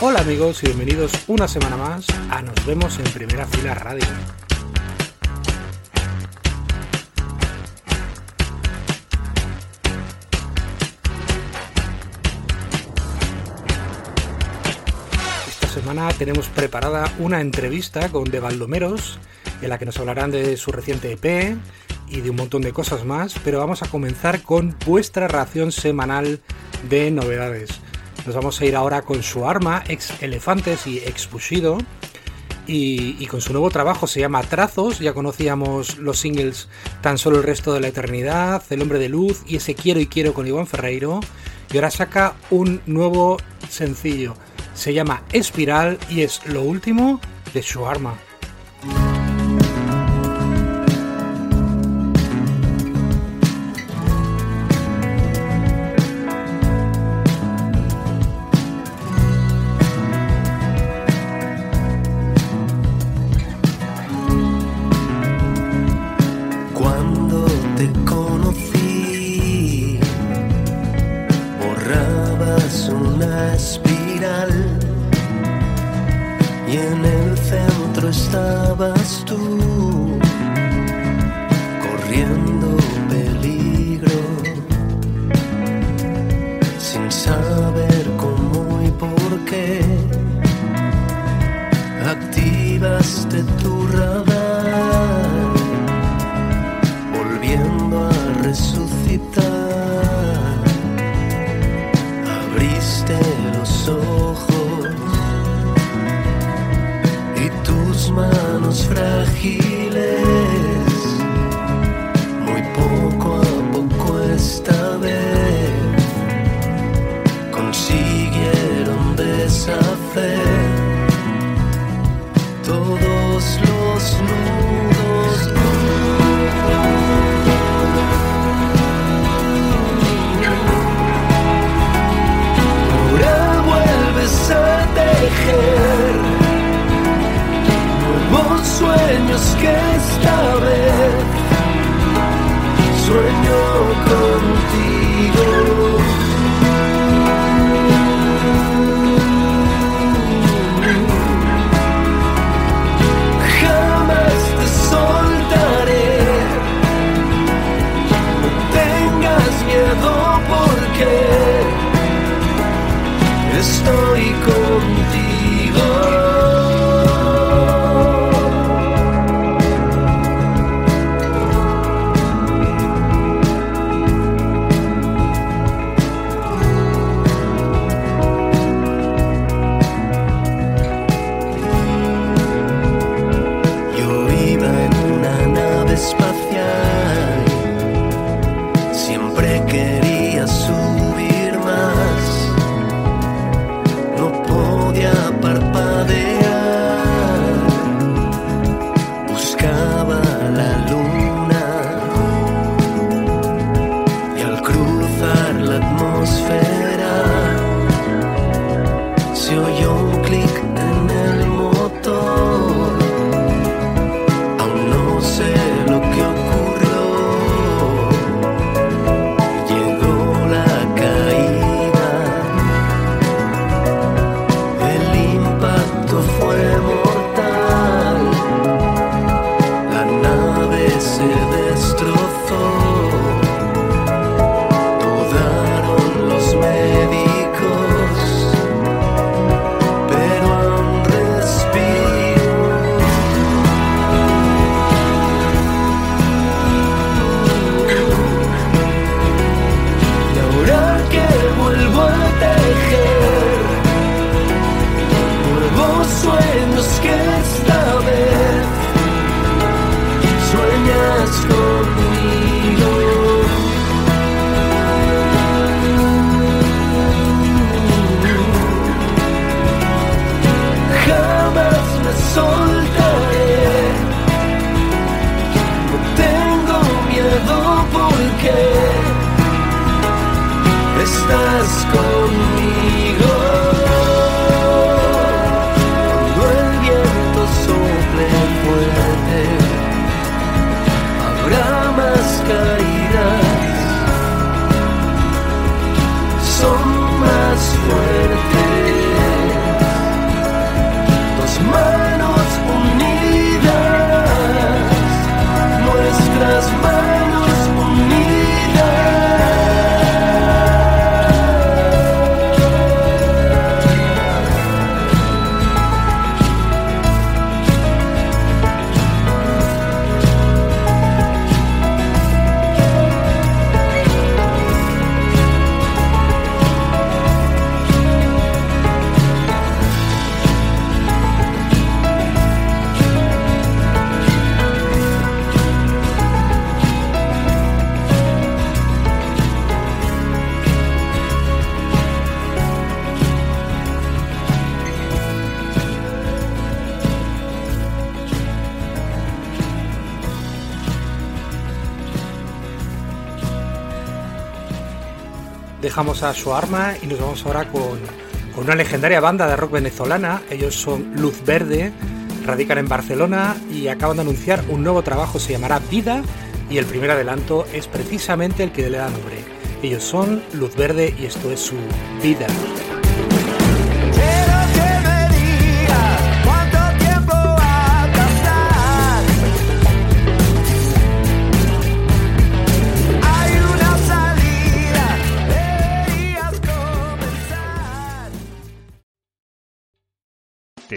Hola amigos y bienvenidos una semana más a Nos vemos en Primera Fila Radio. Esta semana tenemos preparada una entrevista con De Baldomeros en la que nos hablarán de su reciente EP y de un montón de cosas más, pero vamos a comenzar con vuestra ración semanal de novedades. Nos vamos a ir ahora con su arma, ex Elefantes y ex Bushido. Y, con su nuevo trabajo se llama Trazos. Ya conocíamos los singles Tan solo el resto de la eternidad, El hombre de luz y ese Quiero y quiero con Iván Ferreiro. Y ahora saca un nuevo sencillo. Se llama Espiral y es lo último de su arma. espiral y en el centro estabas tú. somos frágiles, muy poco a poco esta vez consiguieron deshacer todos los nudos. Ahora vuelves a tejer. que esta vez sueño contigo. Jamás te soltaré, no tengas miedo porque Let's go. Dejamos a su arma y nos vamos ahora con, con una legendaria banda de rock venezolana. Ellos son Luz Verde, radican en Barcelona y acaban de anunciar un nuevo trabajo, se llamará Vida y el primer adelanto es precisamente el que le da nombre. Ellos son Luz Verde y esto es su vida.